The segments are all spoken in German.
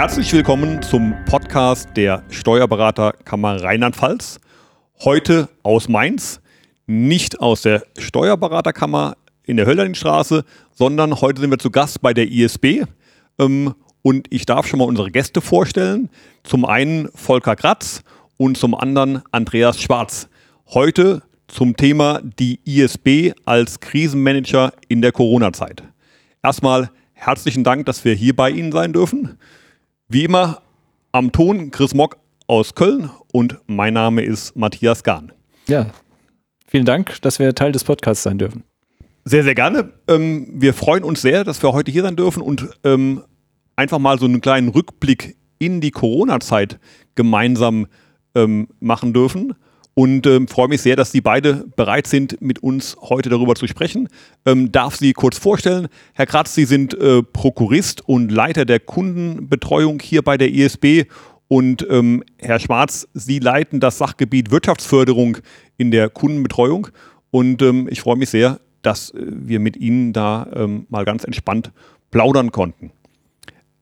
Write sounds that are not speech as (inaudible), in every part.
Herzlich willkommen zum Podcast der Steuerberaterkammer Rheinland-Pfalz. Heute aus Mainz, nicht aus der Steuerberaterkammer in der Hölderlinstraße, sondern heute sind wir zu Gast bei der ISB. Ähm, und ich darf schon mal unsere Gäste vorstellen. Zum einen Volker Kratz und zum anderen Andreas Schwarz. Heute zum Thema die ISB als Krisenmanager in der Corona-Zeit. Erstmal herzlichen Dank, dass wir hier bei Ihnen sein dürfen. Wie immer am Ton Chris Mock aus Köln und mein Name ist Matthias Gahn. Ja, vielen Dank, dass wir Teil des Podcasts sein dürfen. Sehr, sehr gerne. Ähm, wir freuen uns sehr, dass wir heute hier sein dürfen und ähm, einfach mal so einen kleinen Rückblick in die Corona-Zeit gemeinsam ähm, machen dürfen. Und ähm, freue mich sehr, dass Sie beide bereit sind, mit uns heute darüber zu sprechen. Ähm, darf Sie kurz vorstellen. Herr Kratz, Sie sind äh, Prokurist und Leiter der Kundenbetreuung hier bei der ISB. Und ähm, Herr Schwarz, Sie leiten das Sachgebiet Wirtschaftsförderung in der Kundenbetreuung. Und ähm, ich freue mich sehr, dass äh, wir mit Ihnen da ähm, mal ganz entspannt plaudern konnten.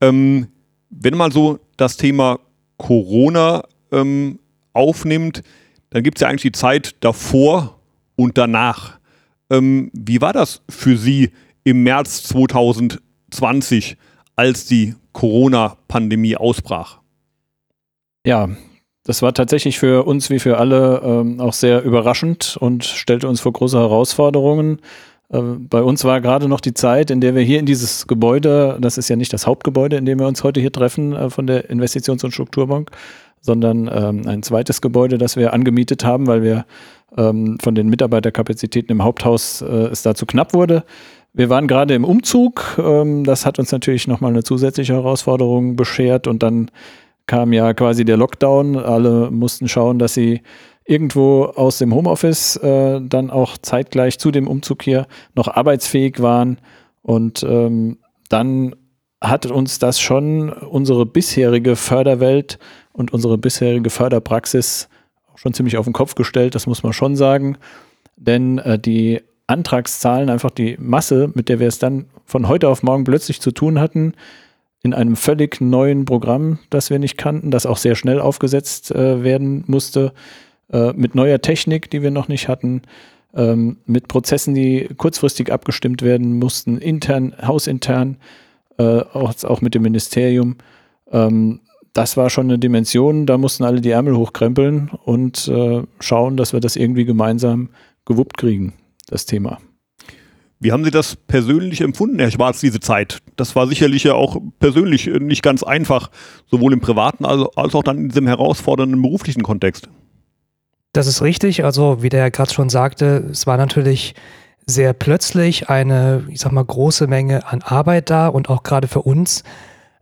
Ähm, wenn man so das Thema Corona aufnimmt, dann gibt es ja eigentlich die Zeit davor und danach. Ähm, wie war das für Sie im März 2020, als die Corona-Pandemie ausbrach? Ja, das war tatsächlich für uns wie für alle ähm, auch sehr überraschend und stellte uns vor große Herausforderungen. Äh, bei uns war gerade noch die Zeit, in der wir hier in dieses Gebäude, das ist ja nicht das Hauptgebäude, in dem wir uns heute hier treffen äh, von der Investitions- und Strukturbank, sondern ähm, ein zweites Gebäude, das wir angemietet haben, weil wir ähm, von den Mitarbeiterkapazitäten im Haupthaus äh, es dazu knapp wurde. Wir waren gerade im Umzug. Ähm, das hat uns natürlich nochmal eine zusätzliche Herausforderung beschert und dann kam ja quasi der Lockdown. Alle mussten schauen, dass sie irgendwo aus dem Homeoffice äh, dann auch zeitgleich zu dem Umzug hier noch arbeitsfähig waren. Und ähm, dann hat uns das schon unsere bisherige Förderwelt und unsere bisherige Förderpraxis schon ziemlich auf den Kopf gestellt, das muss man schon sagen. Denn äh, die Antragszahlen, einfach die Masse, mit der wir es dann von heute auf morgen plötzlich zu tun hatten, in einem völlig neuen Programm, das wir nicht kannten, das auch sehr schnell aufgesetzt äh, werden musste, äh, mit neuer Technik, die wir noch nicht hatten, ähm, mit Prozessen, die kurzfristig abgestimmt werden mussten, intern, hausintern, äh, auch, auch, mit dem Ministerium. Ähm, das war schon eine Dimension, da mussten alle die Ärmel hochkrempeln und äh, schauen, dass wir das irgendwie gemeinsam gewuppt kriegen, das Thema. Wie haben Sie das persönlich empfunden, Herr Schwarz, diese Zeit? Das war sicherlich ja auch persönlich nicht ganz einfach, sowohl im privaten als, als auch dann in diesem herausfordernden beruflichen Kontext. Das ist richtig. Also, wie der Herr Kratz schon sagte, es war natürlich sehr plötzlich eine, ich sag mal, große Menge an Arbeit da und auch gerade für uns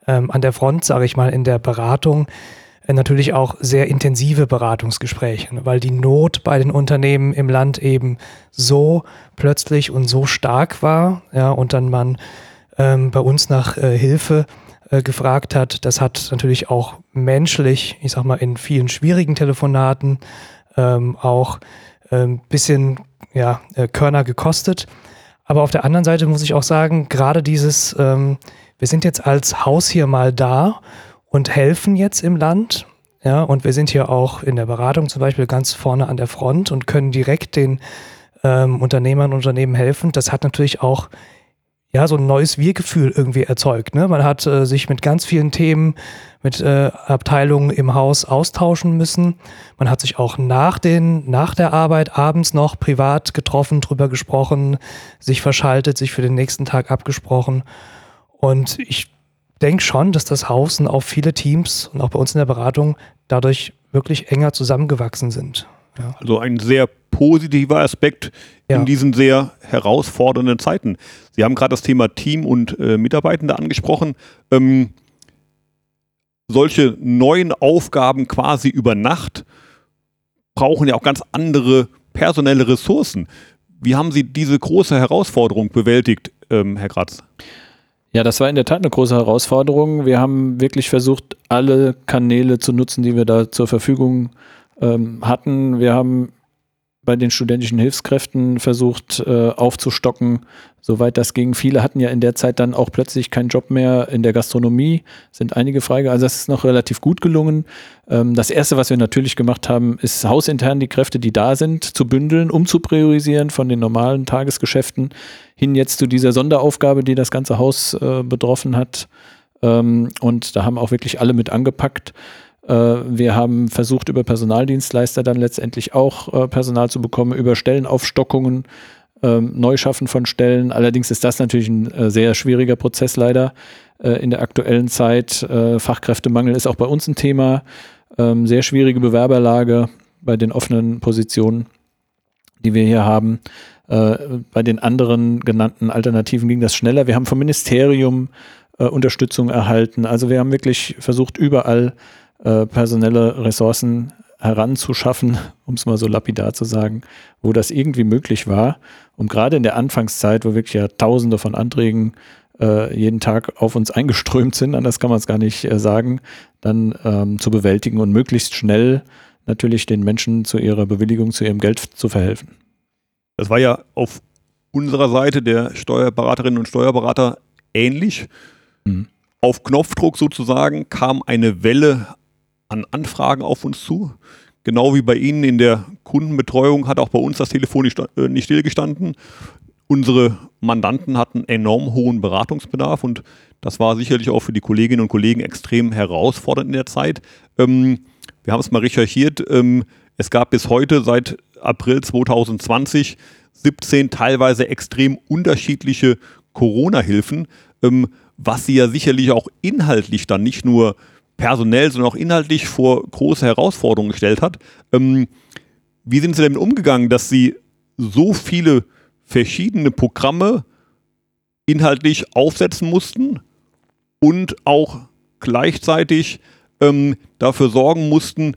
ähm, an der Front, sage ich mal, in der Beratung äh, natürlich auch sehr intensive Beratungsgespräche, ne, weil die Not bei den Unternehmen im Land eben so plötzlich und so stark war, ja, und dann man ähm, bei uns nach äh, Hilfe äh, gefragt hat. Das hat natürlich auch menschlich, ich sag mal, in vielen schwierigen Telefonaten ähm, auch ein ähm, bisschen ja, äh, Körner gekostet. Aber auf der anderen Seite muss ich auch sagen, gerade dieses, ähm, wir sind jetzt als Haus hier mal da und helfen jetzt im Land. Ja, und wir sind hier auch in der Beratung zum Beispiel ganz vorne an der Front und können direkt den ähm, Unternehmern und Unternehmen helfen. Das hat natürlich auch ja, so ein neues Wir-Gefühl irgendwie erzeugt. Ne? Man hat äh, sich mit ganz vielen Themen, mit äh, Abteilungen im Haus austauschen müssen. Man hat sich auch nach, den, nach der Arbeit abends noch privat getroffen, drüber gesprochen, sich verschaltet, sich für den nächsten Tag abgesprochen. Und ich denke schon, dass das Haus und auch viele Teams und auch bei uns in der Beratung dadurch wirklich enger zusammengewachsen sind. Ja. Also ein sehr positiver Aspekt in diesen sehr herausfordernden Zeiten. Sie haben gerade das Thema Team und äh, Mitarbeitende angesprochen. Ähm, solche neuen Aufgaben quasi über Nacht brauchen ja auch ganz andere personelle Ressourcen. Wie haben Sie diese große Herausforderung bewältigt, ähm, Herr Gratz? Ja, das war in der Tat eine große Herausforderung. Wir haben wirklich versucht, alle Kanäle zu nutzen, die wir da zur Verfügung ähm, hatten. Wir haben bei den studentischen Hilfskräften versucht äh, aufzustocken, soweit das ging. Viele hatten ja in der Zeit dann auch plötzlich keinen Job mehr in der Gastronomie, sind einige frei. Also das ist noch relativ gut gelungen. Ähm, das Erste, was wir natürlich gemacht haben, ist hausintern die Kräfte, die da sind, zu bündeln, um zu priorisieren von den normalen Tagesgeschäften hin jetzt zu dieser Sonderaufgabe, die das ganze Haus äh, betroffen hat. Ähm, und da haben auch wirklich alle mit angepackt. Äh, wir haben versucht, über Personaldienstleister dann letztendlich auch äh, Personal zu bekommen, über Stellenaufstockungen, ähm, Neuschaffen von Stellen. Allerdings ist das natürlich ein äh, sehr schwieriger Prozess leider in der aktuellen Zeit. Fachkräftemangel ist auch bei uns ein Thema. Ähm, sehr schwierige Bewerberlage bei den offenen Positionen, die wir hier haben. Bei den anderen genannten Alternativen ging das schneller. Wir haben vom Ministerium Unterstützung erhalten. Also wir haben wirklich versucht, überall äh, personelle Ressourcen heranzuschaffen, (laughs) um es mal so lapidar zu sagen, wo das irgendwie möglich war, um gerade in der Anfangszeit, wo wirklich ja tausende von Anträgen äh, jeden Tag auf uns eingeströmt sind, anders kann man es gar nicht äh, sagen, dann ähm, zu bewältigen und möglichst schnell natürlich den Menschen zu ihrer Bewilligung, zu ihrem Geld zu verhelfen. Das war ja auf unserer Seite der Steuerberaterinnen und Steuerberater ähnlich. Mhm. Auf Knopfdruck sozusagen kam eine Welle an Anfragen auf uns zu. Genau wie bei Ihnen in der Kundenbetreuung hat auch bei uns das Telefon nicht, äh, nicht stillgestanden. Unsere Mandanten hatten enorm hohen Beratungsbedarf und das war sicherlich auch für die Kolleginnen und Kollegen extrem herausfordernd in der Zeit. Ähm, wir haben es mal recherchiert. Ähm, es gab bis heute seit April 2020 17 teilweise extrem unterschiedliche Corona-Hilfen, ähm, was sie ja sicherlich auch inhaltlich dann nicht nur personell, sondern auch inhaltlich vor große Herausforderungen gestellt hat. Ähm, wie sind Sie damit umgegangen, dass Sie so viele verschiedene Programme inhaltlich aufsetzen mussten und auch gleichzeitig ähm, dafür sorgen mussten,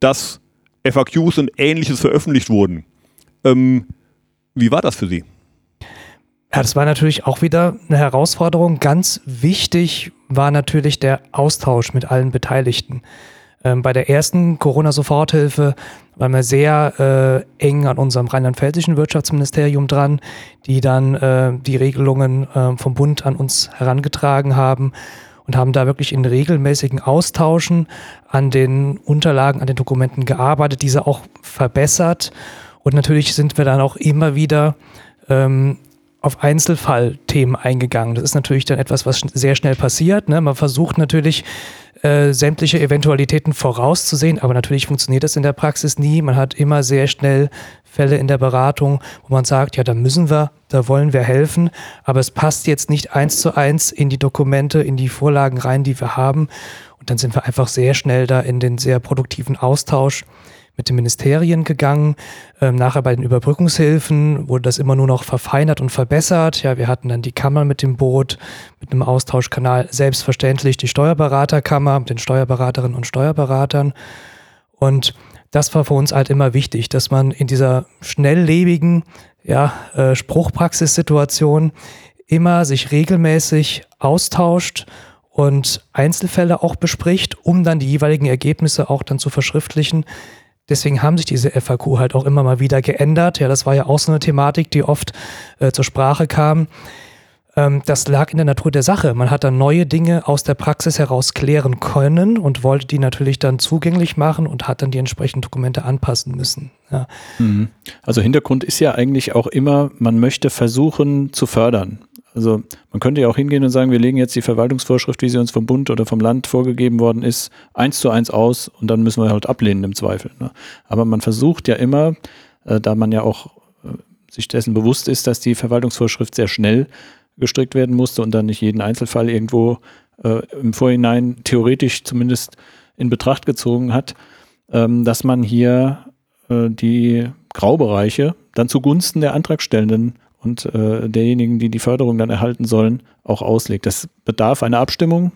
dass FAQs und ähnliches veröffentlicht wurden. Ähm, wie war das für Sie? Ja, das war natürlich auch wieder eine Herausforderung. Ganz wichtig war natürlich der Austausch mit allen Beteiligten. Ähm, bei der ersten Corona-Soforthilfe waren wir sehr äh, eng an unserem rheinland-pfälzischen Wirtschaftsministerium dran, die dann äh, die Regelungen äh, vom Bund an uns herangetragen haben und haben da wirklich in regelmäßigen Austauschen an den Unterlagen, an den Dokumenten gearbeitet, diese auch verbessert. Und natürlich sind wir dann auch immer wieder ähm, auf Einzelfallthemen eingegangen. Das ist natürlich dann etwas, was sehr schnell passiert. Ne? Man versucht natürlich äh, sämtliche Eventualitäten vorauszusehen, aber natürlich funktioniert das in der Praxis nie. Man hat immer sehr schnell Fälle in der Beratung, wo man sagt, ja, da müssen wir, da wollen wir helfen, aber es passt jetzt nicht eins zu eins in die Dokumente, in die Vorlagen rein, die wir haben. Und dann sind wir einfach sehr schnell da in den sehr produktiven Austausch mit den Ministerien gegangen. Ähm, nachher bei den Überbrückungshilfen wurde das immer nur noch verfeinert und verbessert. Ja, wir hatten dann die Kammer mit dem Boot, mit einem Austauschkanal, selbstverständlich die Steuerberaterkammer mit den Steuerberaterinnen und Steuerberatern. Und das war für uns halt immer wichtig, dass man in dieser schnelllebigen ja, äh, Spruchpraxissituation immer sich regelmäßig austauscht und Einzelfälle auch bespricht, um dann die jeweiligen Ergebnisse auch dann zu verschriftlichen, Deswegen haben sich diese FAQ halt auch immer mal wieder geändert. Ja, das war ja auch so eine Thematik, die oft äh, zur Sprache kam. Ähm, das lag in der Natur der Sache. Man hat dann neue Dinge aus der Praxis heraus klären können und wollte die natürlich dann zugänglich machen und hat dann die entsprechenden Dokumente anpassen müssen. Ja. Mhm. Also Hintergrund ist ja eigentlich auch immer, man möchte versuchen zu fördern. Also man könnte ja auch hingehen und sagen, wir legen jetzt die Verwaltungsvorschrift, wie sie uns vom Bund oder vom Land vorgegeben worden ist, eins zu eins aus und dann müssen wir halt ablehnen im Zweifel. Ne? Aber man versucht ja immer, äh, da man ja auch äh, sich dessen bewusst ist, dass die Verwaltungsvorschrift sehr schnell gestrickt werden musste und dann nicht jeden Einzelfall irgendwo äh, im Vorhinein theoretisch zumindest in Betracht gezogen hat, ähm, dass man hier äh, die Graubereiche dann zugunsten der Antragstellenden und äh, derjenigen, die die Förderung dann erhalten sollen, auch auslegt. Das bedarf einer Abstimmung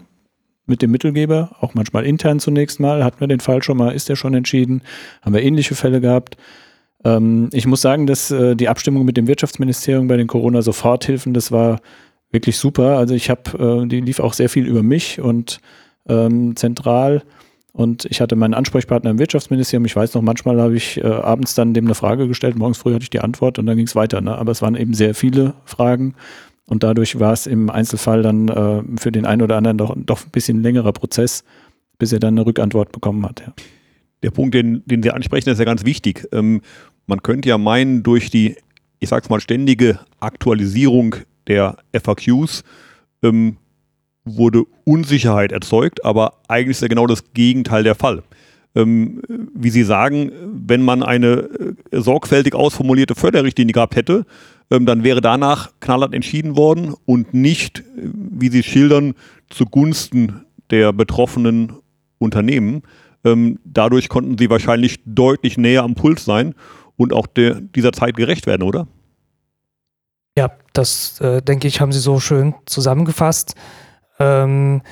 mit dem Mittelgeber, auch manchmal intern zunächst mal. Hatten wir den Fall schon mal, ist der schon entschieden? Haben wir ähnliche Fälle gehabt? Ähm, ich muss sagen, dass äh, die Abstimmung mit dem Wirtschaftsministerium bei den Corona-Soforthilfen, das war wirklich super. Also ich habe, äh, die lief auch sehr viel über mich und ähm, zentral Und ich hatte meinen Ansprechpartner im Wirtschaftsministerium. Ich weiß noch, manchmal habe ich äh, abends dann dem eine Frage gestellt, morgens früh hatte ich die Antwort und dann ging es weiter. Ne? Aber es waren eben sehr viele Fragen und dadurch war es im Einzelfall dann äh, für den einen oder anderen doch, doch ein bisschen längerer Prozess, bis er dann eine Rückantwort bekommen hat. Ja. Der Punkt, den, den Sie ansprechen, ist ja ganz wichtig. Ähm, man könnte ja meinen, durch die, ich sag's mal, ständige Aktualisierung der FAQs ähm, wurde Unsicherheit erzeugt, aber eigentlich ist ja genau das Gegenteil der Fall. Ähm, wie Sie sagen, wenn man eine äh, sorgfältig ausformulierte Förderrichtlinie gehabt hätte, ähm, dann wäre danach knallhart entschieden worden und nicht, äh, wie Sie schildern, zugunsten der betroffenen Unternehmen. Ähm, dadurch konnten Sie wahrscheinlich deutlich näher am Puls sein und auch der, dieser Zeit gerecht werden, oder? Ja, das äh, denke ich, haben Sie so schön zusammengefasst. Ähm,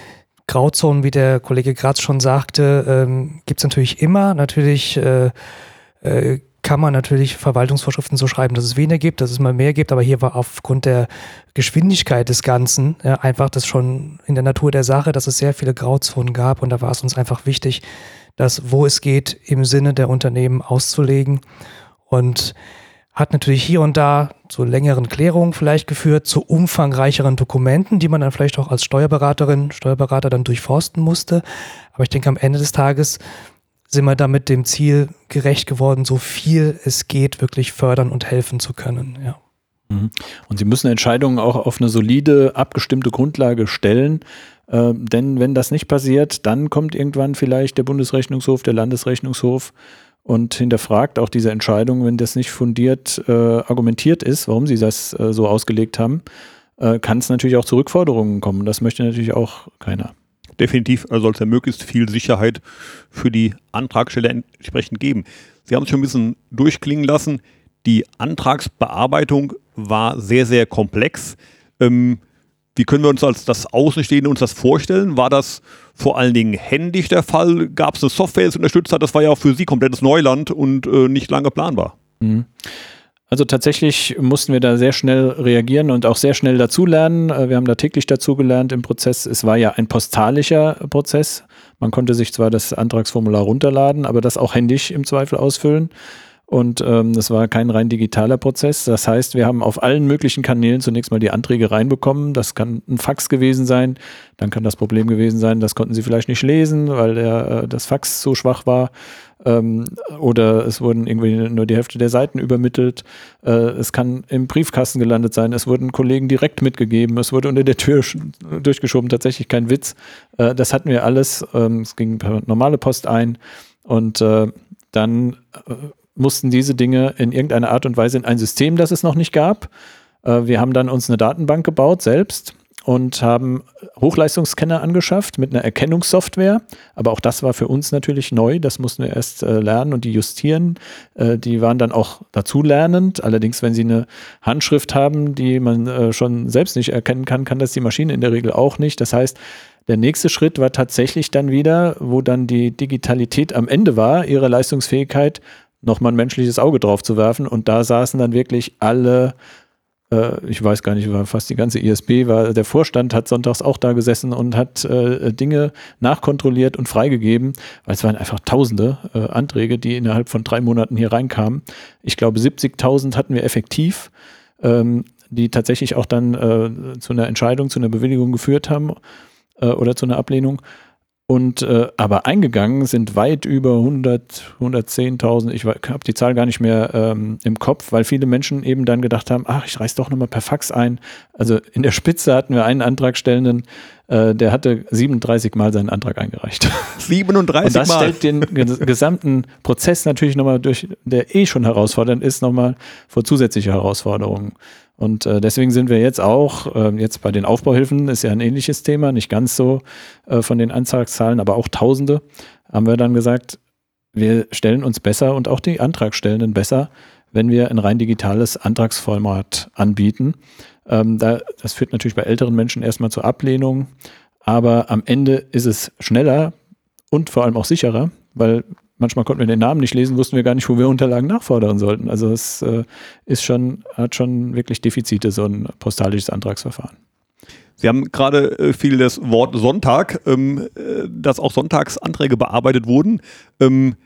Grauzonen, wie der Kollege Graz schon sagte, ähm, gibt es natürlich immer. Natürlich äh, äh, kann man natürlich Verwaltungsvorschriften so schreiben, dass es weniger gibt, dass es mal mehr gibt, aber hier war aufgrund der Geschwindigkeit des Ganzen ja, einfach das schon in der Natur der Sache, dass es sehr viele Grauzonen gab. Und da war es uns einfach wichtig, das, wo es geht, im Sinne der Unternehmen auszulegen. Und hat natürlich hier und da zu längeren Klärungen vielleicht geführt, zu umfangreicheren Dokumenten, die man dann vielleicht auch als Steuerberaterin, Steuerberater dann durchforsten musste. Aber ich denke, am Ende des Tages sind wir damit dem Ziel gerecht geworden, so viel es geht, wirklich fördern und helfen zu können. Ja. Mhm. Und Sie müssen Entscheidungen auch auf eine solide, abgestimmte Grundlage stellen. Äh, denn wenn das nicht passiert, dann kommt irgendwann vielleicht der Bundesrechnungshof, der Landesrechnungshof und hinterfragt auch diese Entscheidung, wenn das nicht fundiert äh, argumentiert ist, warum sie das äh, so ausgelegt haben, äh, kann es natürlich auch zu Rückforderungen kommen. Das möchte natürlich auch keiner. Definitiv also soll es ja möglichst viel Sicherheit für die Antragsteller entsprechend geben. Sie haben es schon ein bisschen durchklingen lassen. Die Antragsbearbeitung war sehr, sehr komplex. Ähm, wie können wir uns als das Außenstehende uns das vorstellen? War das vor allen Dingen händisch der Fall? Gab es eine Software, die es unterstützt hat? Das war ja auch für Sie komplettes Neuland und äh, nicht lange planbar. Mhm. Also tatsächlich mussten wir da sehr schnell reagieren und auch sehr schnell dazulernen. Äh, wir haben da täglich dazugelernt im Prozess. Es war ja ein postalischer Prozess. Man konnte sich zwar das Antragsformular runterladen, aber das auch händisch im Zweifel ausfüllen. Und ähm, das war kein rein digitaler Prozess. Das heißt, wir haben auf allen möglichen Kanälen zunächst mal die Anträge reinbekommen. Das kann ein Fax gewesen sein. Dann kann das Problem gewesen sein, das konnten Sie vielleicht nicht lesen, weil der, äh, das Fax so schwach war. Ähm, oder es wurden irgendwie nur die Hälfte der Seiten übermittelt. Äh, es kann im Briefkasten gelandet sein. Es wurden Kollegen direkt mitgegeben. Es wurde unter der Tür durchgeschoben. Tatsächlich kein Witz. Äh, das hatten wir alles. Ähm, es ging per normale Post ein. Und äh, dann äh, mussten diese Dinge in irgendeiner Art und Weise in ein System, das es noch nicht gab. Äh, wir haben dann uns eine Datenbank gebaut selbst und haben Hochleistungsscanner angeschafft mit einer Erkennungssoftware. Aber auch das war für uns natürlich neu. Das mussten wir erst äh, lernen und die justieren. Äh, die waren dann auch dazulernend. Allerdings, wenn sie eine Handschrift haben, die man äh, schon selbst nicht erkennen kann, kann das die Maschine in der Regel auch nicht. Das heißt, der nächste Schritt war tatsächlich dann wieder, wo dann die Digitalität am Ende war, ihre Leistungsfähigkeit nochmal ein menschliches Auge drauf zu werfen. Und da saßen dann wirklich alle, äh, ich weiß gar nicht, war fast die ganze ISB, war der Vorstand hat sonntags auch da gesessen und hat äh, Dinge nachkontrolliert und freigegeben, weil es waren einfach tausende äh, Anträge, die innerhalb von drei Monaten hier reinkamen. Ich glaube, 70.000 hatten wir effektiv. Ähm, die tatsächlich auch dann äh, zu einer Entscheidung, zu einer Bewilligung geführt haben äh, oder zu einer Ablehnung. Und äh, aber eingegangen sind weit über 100, 110.000. Ich habe die Zahl gar nicht mehr ähm, im Kopf, weil viele Menschen eben dann gedacht haben: Ach, ich reiß doch nochmal per Fax ein. Also in der Spitze hatten wir einen Antragstellenden, äh, der hatte 37 Mal seinen Antrag eingereicht. (laughs) 37 Mal. Und das stellt den gesamten Prozess natürlich nochmal durch, der eh schon herausfordernd ist, nochmal vor zusätzliche Herausforderungen. Und äh, deswegen sind wir jetzt auch, äh, jetzt bei den Aufbauhilfen ist ja ein ähnliches Thema, nicht ganz so äh, von den Antragszahlen, aber auch Tausende, haben wir dann gesagt, wir stellen uns besser und auch die Antragstellenden besser, wenn wir ein rein digitales Antragsformat anbieten. Ähm, da, das führt natürlich bei älteren Menschen erstmal zur Ablehnung, aber am Ende ist es schneller und vor allem auch sicherer, weil manchmal konnten wir den Namen nicht lesen, wussten wir gar nicht, wo wir Unterlagen nachfordern sollten. Also es äh, ist schon, hat schon wirklich Defizite, so ein postalisches Antragsverfahren. Sie haben gerade äh, viel das Wort Sonntag, ähm, äh, dass auch Sonntagsanträge bearbeitet wurden. Ähm,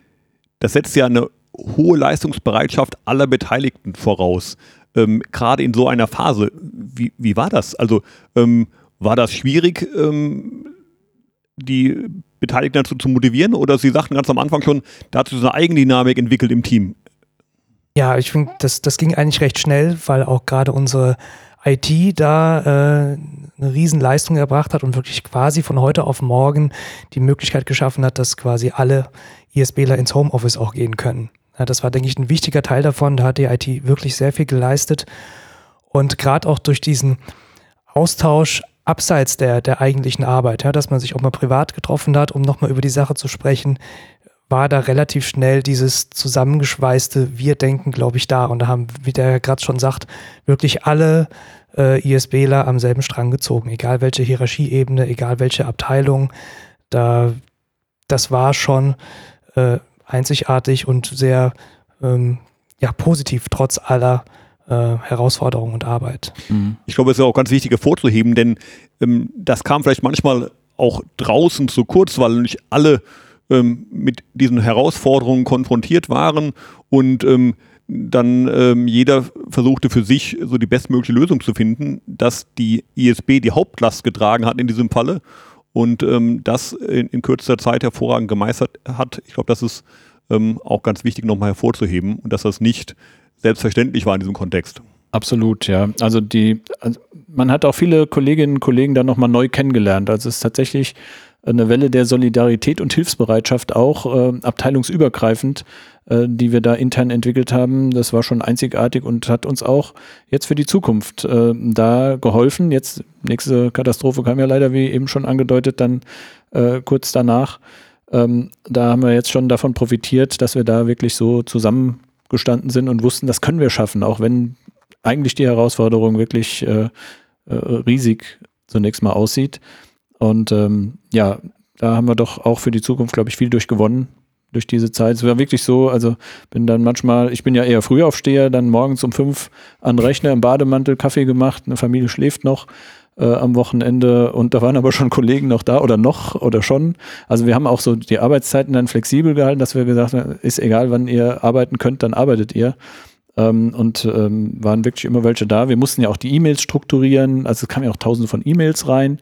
das setzt ja eine hohe Leistungsbereitschaft aller Beteiligten voraus. Ähm, gerade in so einer Phase. Wie, wie war das? Also ähm, war das schwierig, ähm, die Beteiligten dazu zu motivieren? Oder Sie sagten ganz am Anfang schon, da hat sich so eine Eigendynamik entwickelt im Team. Ja, ich finde, das, das ging eigentlich recht schnell, weil auch gerade unsere IT da äh, eine Riesenleistung erbracht hat und wirklich quasi von heute auf morgen die Möglichkeit geschaffen hat, dass quasi alle ISBler ins Homeoffice auch gehen können. Ja, das war, denke ich, ein wichtiger Teil davon. Da hat die IT wirklich sehr viel geleistet. Und gerade auch durch diesen Austausch abseits der, der eigentlichen Arbeit, ja, dass man sich auch mal privat getroffen hat, um nochmal über die Sache zu sprechen, war da relativ schnell dieses zusammengeschweißte Wir-Denken, glaube ich, da. Und da haben, wie der gerade schon sagt, wirklich alle äh, ISBler am selben Strang gezogen, egal welche Hierarchieebene, egal welche Abteilung. Da, das war schon äh, einzigartig und sehr ähm, ja, positiv, trotz aller äh, Herausforderungen und Arbeit. Mhm. Ich glaube, es ist auch ganz wichtig hervorzuheben, denn ähm, das kam vielleicht manchmal auch draußen zu kurz, weil nicht alle ähm, mit diesen Herausforderungen konfrontiert waren und ähm, dann ähm, jeder versuchte für sich so die bestmögliche Lösung zu finden, dass die ISB die Hauptlast getragen hat in diesem Falle und ähm, das in, in kürzester Zeit hervorragend gemeistert hat. Ich glaube, das ist ähm, auch ganz wichtig nochmal hervorzuheben und dass das nicht selbstverständlich war in diesem Kontext. Absolut, ja. Also die, also man hat auch viele Kolleginnen und Kollegen dann nochmal neu kennengelernt. Also es ist tatsächlich eine Welle der Solidarität und Hilfsbereitschaft auch äh, abteilungsübergreifend, äh, die wir da intern entwickelt haben. Das war schon einzigartig und hat uns auch jetzt für die Zukunft äh, da geholfen. Jetzt nächste Katastrophe kam ja leider, wie eben schon angedeutet, dann äh, kurz danach. Ähm, da haben wir jetzt schon davon profitiert, dass wir da wirklich so zusammengestanden sind und wussten, das können wir schaffen, auch wenn eigentlich die Herausforderung wirklich äh, äh, riesig zunächst mal aussieht. Und ähm, ja, da haben wir doch auch für die Zukunft, glaube ich, viel durchgewonnen durch diese Zeit. Es war wirklich so, also bin dann manchmal, ich bin ja eher Frühaufsteher, dann morgens um fünf an Rechner im Bademantel Kaffee gemacht, eine Familie schläft noch äh, am Wochenende und da waren aber schon Kollegen noch da oder noch oder schon. Also wir haben auch so die Arbeitszeiten dann flexibel gehalten, dass wir gesagt haben, ist egal, wann ihr arbeiten könnt, dann arbeitet ihr. Ähm, und ähm, waren wirklich immer welche da. Wir mussten ja auch die E-Mails strukturieren, also es kamen ja auch tausende von E-Mails rein.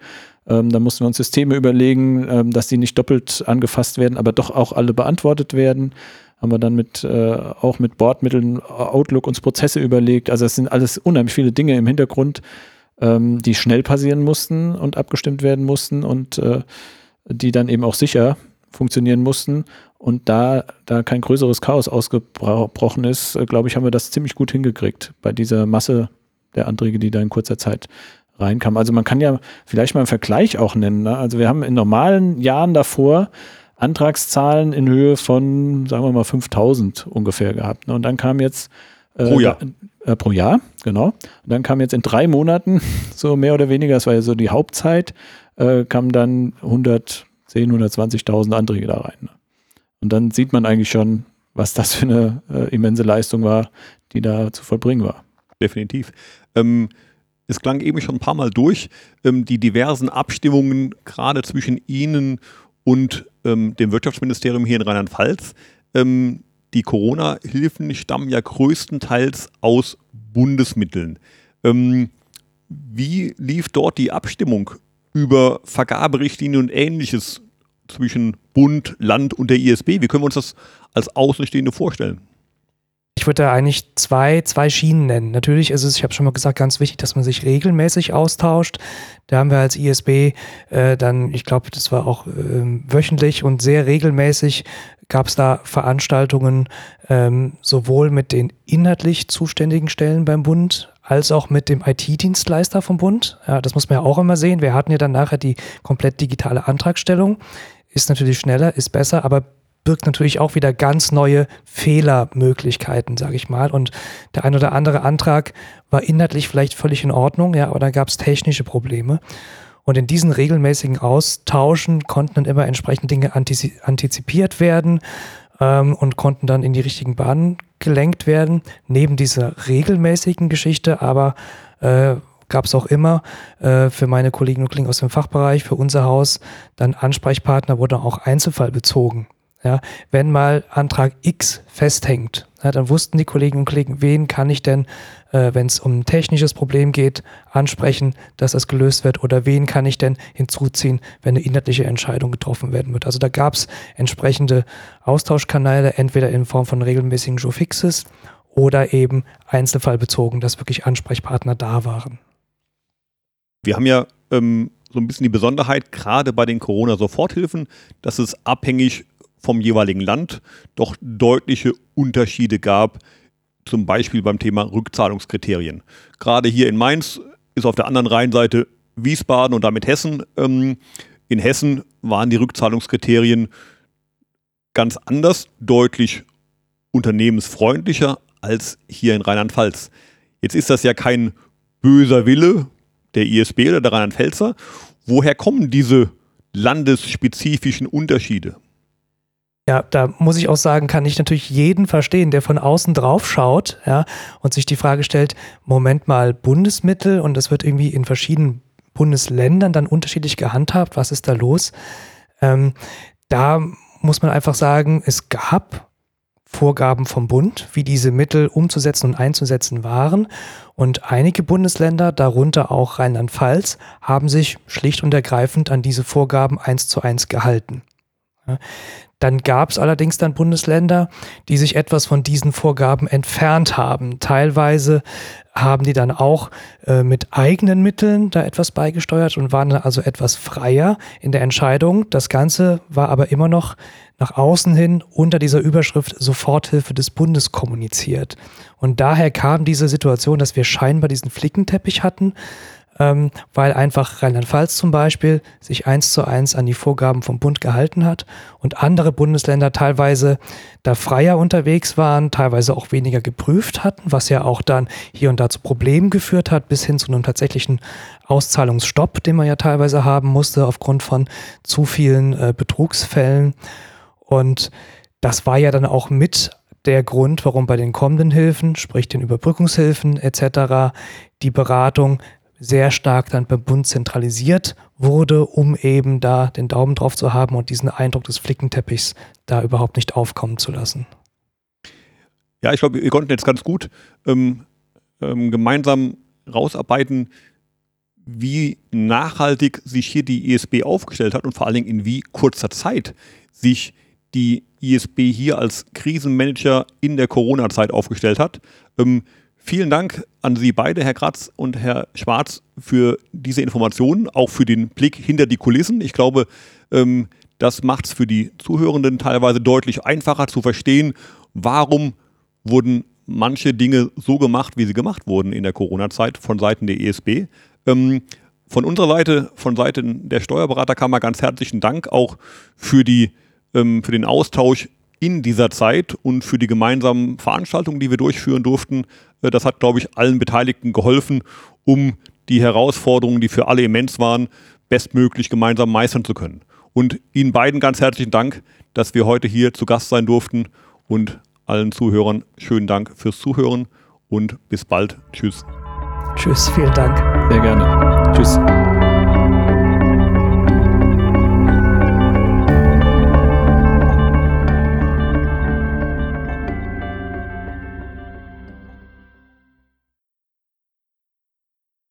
Ähm, da mussten wir uns Systeme überlegen, ähm, dass die nicht doppelt angefasst werden, aber doch auch alle beantwortet werden. Haben wir dann mit, äh, auch mit Bordmitteln Outlook uns Prozesse überlegt. Also es sind alles unheimlich viele Dinge im Hintergrund, ähm, die schnell passieren mussten und abgestimmt werden mussten und äh, die dann eben auch sicher funktionieren mussten. Und da, da kein größeres Chaos ausgebrochen ist, äh, glaube ich, haben wir das ziemlich gut hingekriegt bei dieser Masse der Anträge, die da in kurzer Zeit reinkam. Also man kann ja vielleicht mal einen Vergleich auch nennen. Ne? Also wir haben in normalen Jahren davor Antragszahlen in Höhe von, sagen wir mal, 5000 ungefähr gehabt. Ne? Und dann kam jetzt äh, pro Jahr. Äh, pro Jahr, genau. Und dann kam jetzt in drei Monaten, (laughs) so mehr oder weniger, das war ja so die Hauptzeit, äh, kamen dann 110, 120.000 Anträge da rein. Ne? Und dann sieht man eigentlich schon, was das für eine äh, immense Leistung war, die da zu vollbringen war. Definitiv. Ähm, es klang eben schon ein paar Mal durch, ähm, die diversen Abstimmungen gerade zwischen Ihnen und ähm, dem Wirtschaftsministerium hier in Rheinland-Pfalz. Ähm, die Corona-Hilfen stammen ja größtenteils aus Bundesmitteln. Ähm, wie lief dort die Abstimmung über Vergaberichtlinien und ähnliches zwischen Bund, Land und der ISB? Wie können wir uns das als Außenstehende vorstellen? Ich würde da eigentlich zwei, zwei Schienen nennen. Natürlich ist es, ich habe schon mal gesagt, ganz wichtig, dass man sich regelmäßig austauscht. Da haben wir als ISB äh, dann, ich glaube, das war auch äh, wöchentlich und sehr regelmäßig gab es da Veranstaltungen ähm, sowohl mit den inhaltlich zuständigen Stellen beim Bund als auch mit dem IT-Dienstleister vom Bund. Ja, das muss man ja auch immer sehen. Wir hatten ja dann nachher die komplett digitale Antragstellung. Ist natürlich schneller, ist besser, aber birgt natürlich auch wieder ganz neue Fehlermöglichkeiten, sage ich mal. Und der ein oder andere Antrag war inhaltlich vielleicht völlig in Ordnung, ja, aber da gab es technische Probleme. Und in diesen regelmäßigen Austauschen konnten dann immer entsprechend Dinge antizipiert werden ähm, und konnten dann in die richtigen Bahnen gelenkt werden. Neben dieser regelmäßigen Geschichte aber äh, gab es auch immer äh, für meine Kolleginnen und Kollegen aus dem Fachbereich, für unser Haus, dann Ansprechpartner wurde auch einzelfallbezogen. Ja, wenn mal Antrag X festhängt, ja, dann wussten die Kolleginnen und Kollegen, wen kann ich denn, äh, wenn es um ein technisches Problem geht, ansprechen, dass das gelöst wird oder wen kann ich denn hinzuziehen, wenn eine inhaltliche Entscheidung getroffen werden wird. Also da gab es entsprechende Austauschkanäle, entweder in Form von regelmäßigen Joe Fixes oder eben einzelfallbezogen, dass wirklich Ansprechpartner da waren. Wir haben ja ähm, so ein bisschen die Besonderheit, gerade bei den Corona-Soforthilfen, dass es abhängig vom jeweiligen Land doch deutliche Unterschiede gab, zum Beispiel beim Thema Rückzahlungskriterien. Gerade hier in Mainz ist auf der anderen Rheinseite Wiesbaden und damit Hessen. Ähm, in Hessen waren die Rückzahlungskriterien ganz anders, deutlich unternehmensfreundlicher als hier in Rheinland-Pfalz. Jetzt ist das ja kein böser Wille der ISB oder der Rheinland-Pfälzer. Woher kommen diese landesspezifischen Unterschiede? Ja, da muss ich auch sagen, kann ich natürlich jeden verstehen, der von außen drauf schaut, ja, und sich die Frage stellt, Moment mal, Bundesmittel und das wird irgendwie in verschiedenen Bundesländern dann unterschiedlich gehandhabt, was ist da los? Ähm, da muss man einfach sagen, es gab Vorgaben vom Bund, wie diese Mittel umzusetzen und einzusetzen waren. Und einige Bundesländer, darunter auch Rheinland-Pfalz, haben sich schlicht und ergreifend an diese Vorgaben eins zu eins gehalten. Dann gab es allerdings dann Bundesländer, die sich etwas von diesen Vorgaben entfernt haben. Teilweise haben die dann auch äh, mit eigenen Mitteln da etwas beigesteuert und waren also etwas freier in der Entscheidung. Das Ganze war aber immer noch nach außen hin unter dieser Überschrift Soforthilfe des Bundes kommuniziert. Und daher kam diese Situation, dass wir scheinbar diesen Flickenteppich hatten, ähm, weil einfach Rheinland-Pfalz zum Beispiel sich eins zu eins an die Vorgaben vom Bund gehalten hat und andere Bundesländer teilweise da freier unterwegs waren, teilweise auch weniger geprüft hatten, was ja auch dann hier und da zu Problemen geführt hat, bis hin zu einem tatsächlichen Auszahlungsstopp, den man ja teilweise haben musste aufgrund von zu vielen äh, Betrugsfällen. Und das war ja dann auch mit der Grund, warum bei den kommenden Hilfen, sprich den Überbrückungshilfen etc., die Beratung sehr stark dann beim Bund zentralisiert wurde, um eben da den Daumen drauf zu haben und diesen Eindruck des Flickenteppichs da überhaupt nicht aufkommen zu lassen. Ja, ich glaube, wir konnten jetzt ganz gut ähm, ähm, gemeinsam rausarbeiten, wie nachhaltig sich hier die ISB aufgestellt hat und vor allen Dingen in wie kurzer Zeit sich die ISB hier als Krisenmanager in der Corona-Zeit aufgestellt hat. Ähm, Vielen Dank an Sie beide, Herr Kratz und Herr Schwarz, für diese Informationen, auch für den Blick hinter die Kulissen. Ich glaube, ähm, das macht es für die Zuhörenden teilweise deutlich einfacher zu verstehen, warum wurden manche Dinge so gemacht, wie sie gemacht wurden in der Corona-Zeit von Seiten der ESB. Ähm, von unserer Seite, von Seiten der Steuerberaterkammer ganz herzlichen Dank auch für, die, ähm, für den Austausch in dieser Zeit und für die gemeinsamen Veranstaltungen, die wir durchführen durften. Äh, das hat, glaube ich, allen Beteiligten geholfen, um die Herausforderungen, die für alle immens waren, bestmöglich gemeinsam meistern zu können. Und Ihnen beiden ganz herzlichen Dank, dass wir heute hier zu Gast sein durften und allen Zuhörern schönen Dank fürs Zuhören und bis bald. Tschüss. Tschüss, vielen Dank. Sehr gerne. Tschüss.